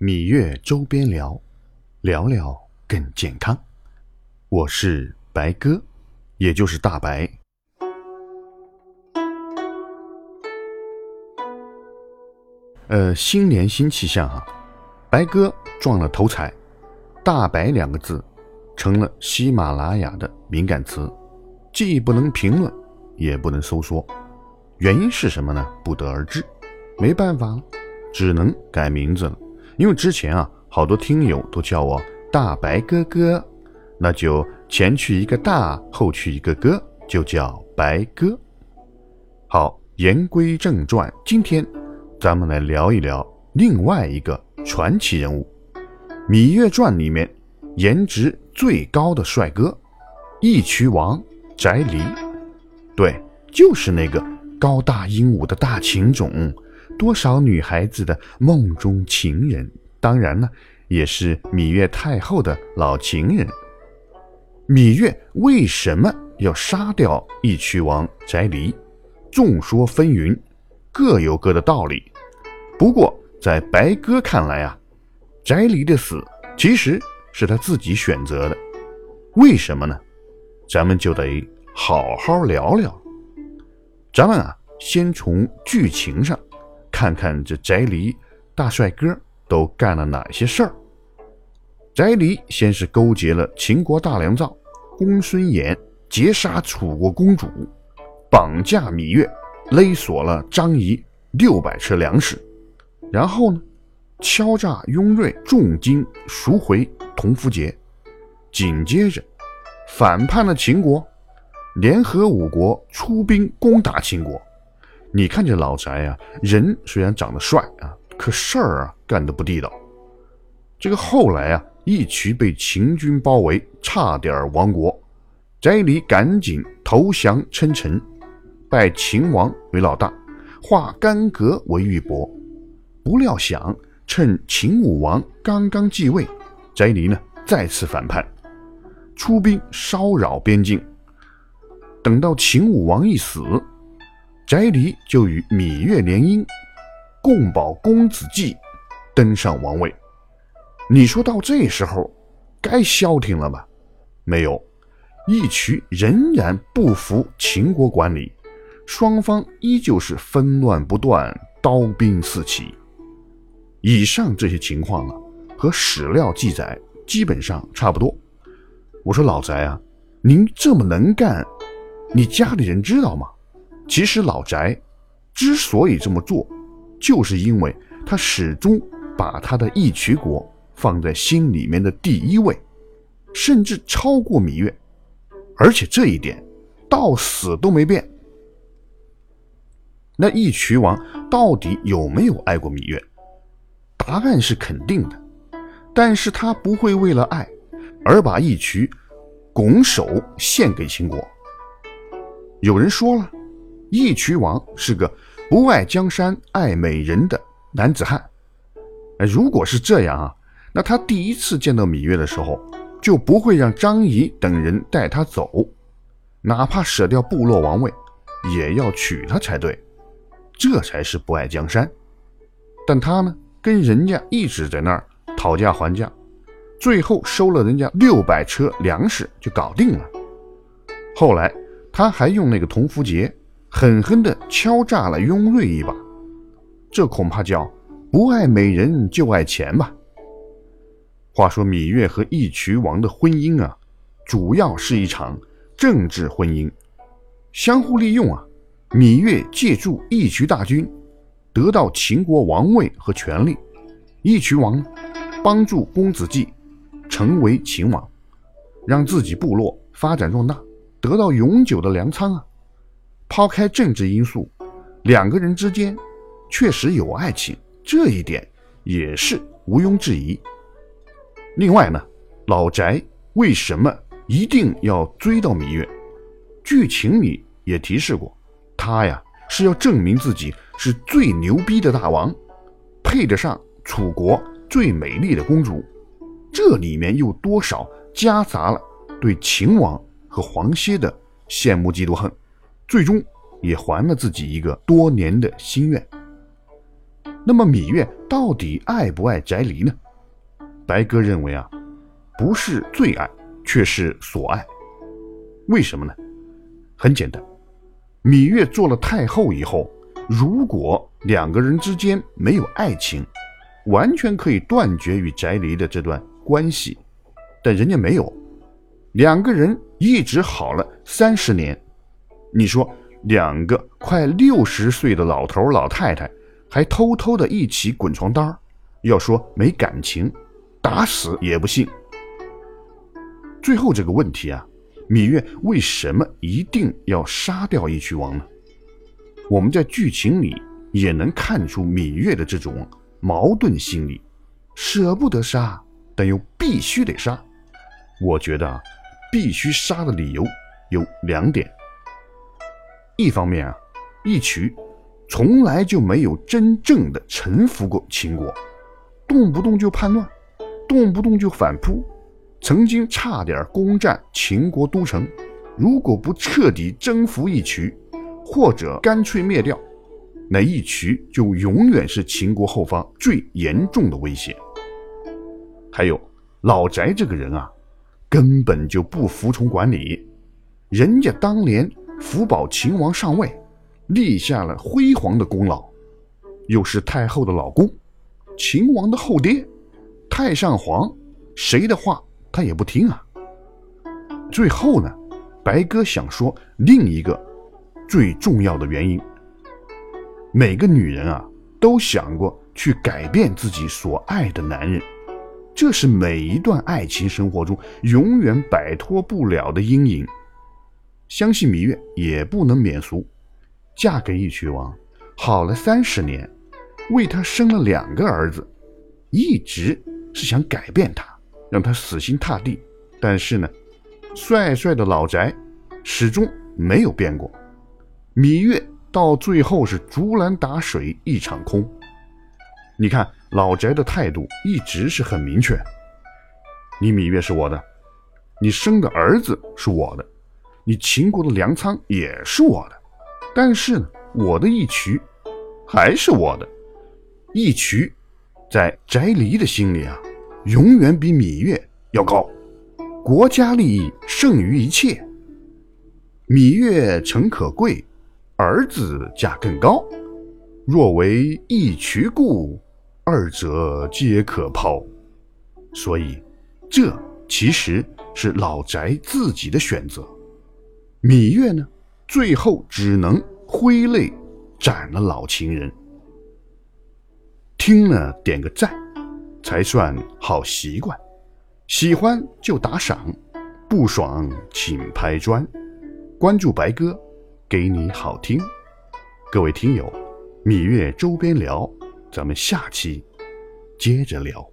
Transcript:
芈月周边聊，聊聊更健康。我是白哥，也就是大白。呃，新年新气象啊，白哥撞了头彩，大白两个字成了喜马拉雅的敏感词，既不能评论，也不能搜索。原因是什么呢？不得而知，没办法，只能改名字了。因为之前啊，好多听友都叫我大白哥哥，那就前去一个大，后去一个哥，就叫白哥。好，言归正传，今天。咱们来聊一聊另外一个传奇人物，《芈月传》里面颜值最高的帅哥，义渠王翟离。对，就是那个高大英武的大情种，多少女孩子的梦中情人。当然呢，也是芈月太后的老情人。芈月为什么要杀掉义渠王翟离？众说纷纭。各有各的道理，不过在白哥看来啊，翟离的死其实是他自己选择的。为什么呢？咱们就得好好聊聊。咱们啊，先从剧情上看看这翟离大帅哥都干了哪些事儿。翟离先是勾结了秦国大良造公孙衍，劫杀楚国公主，绑架芈月。勒索了张仪六百车粮食，然后呢，敲诈雍瑞重金赎回同符节，紧接着反叛了秦国，联合五国出兵攻打秦国。你看这老翟啊，人虽然长得帅啊，可事儿啊干得不地道。这个后来啊，义渠被秦军包围，差点亡国，翟离赶紧投降称臣。拜秦王为老大，化干戈为玉帛。不料想趁秦武王刚刚继位，翟离呢再次反叛，出兵骚扰边境。等到秦武王一死，翟离就与芈月联姻，共保公子季登上王位。你说到这时候，该消停了吧？没有，义渠仍然不服秦国管理。双方依旧是纷乱不断，刀兵四起。以上这些情况啊，和史料记载基本上差不多。我说老翟啊，您这么能干，你家里人知道吗？其实老翟之所以这么做，就是因为他始终把他的义渠国放在心里面的第一位，甚至超过芈月，而且这一点到死都没变。那义渠王到底有没有爱过芈月？答案是肯定的，但是他不会为了爱而把义渠拱手献给秦国。有人说了，义渠王是个不爱江山爱美人的男子汉。如果是这样啊，那他第一次见到芈月的时候，就不会让张仪等人带他走，哪怕舍掉部落王位，也要娶她才对。这才是不爱江山，但他呢，跟人家一直在那儿讨价还价，最后收了人家六百车粮食就搞定了。后来他还用那个铜符节狠狠地敲诈了雍瑞一把，这恐怕叫不爱美人就爱钱吧。话说芈月和义渠王的婚姻啊，主要是一场政治婚姻，相互利用啊。芈月借助义渠大军，得到秦国王位和权力；义渠王帮助公子季成为秦王，让自己部落发展壮大，得到永久的粮仓啊！抛开政治因素，两个人之间确实有爱情，这一点也是毋庸置疑。另外呢，老翟为什么一定要追到芈月？剧情里也提示过。他呀是要证明自己是最牛逼的大王，配得上楚国最美丽的公主。这里面又多少夹杂了对秦王和黄歇的羡慕嫉妒恨，最终也还了自己一个多年的心愿。那么芈月到底爱不爱翟离呢？白鸽认为啊，不是最爱，却是所爱。为什么呢？很简单，芈月做了太后以后，如果两个人之间没有爱情，完全可以断绝与翟离的这段关系。但人家没有，两个人一直好了三十年。你说两个快六十岁的老头老太太，还偷偷的一起滚床单要说没感情，打死也不信。最后这个问题啊，芈月为什么一定要杀掉义渠王呢？我们在剧情里也能看出芈月的这种矛盾心理，舍不得杀，但又必须得杀。我觉得啊，必须杀的理由有两点。一方面啊，义渠从来就没有真正的臣服过秦国，动不动就叛乱，动不动就反扑，曾经差点攻占秦国都城。如果不彻底征服义渠，或者干脆灭掉，那义渠就永远是秦国后方最严重的威胁。还有老翟这个人啊。根本就不服从管理，人家当年福保秦王上位，立下了辉煌的功劳，又是太后的老公，秦王的后爹，太上皇，谁的话他也不听啊。最后呢，白鸽想说另一个最重要的原因，每个女人啊都想过去改变自己所爱的男人。这是每一段爱情生活中永远摆脱不了的阴影。相信芈月也不能免俗，嫁给义渠王，好了三十年，为他生了两个儿子，一直是想改变他，让他死心塌地。但是呢，帅帅的老宅始终没有变过。芈月到最后是竹篮打水一场空。你看。老宅的态度一直是很明确，你芈月是我的，你生的儿子是我的，你秦国的粮仓也是我的，但是呢，我的义渠还是我的，义渠在翟离的心里啊，永远比芈月要高，国家利益胜于一切，芈月诚可贵，儿子价更高，若为义渠故。二者皆可抛，所以这其实是老翟自己的选择。芈月呢，最后只能挥泪斩了老情人。听了点个赞，才算好习惯。喜欢就打赏，不爽请拍砖。关注白哥，给你好听。各位听友，芈月周边聊。咱们下期接着聊。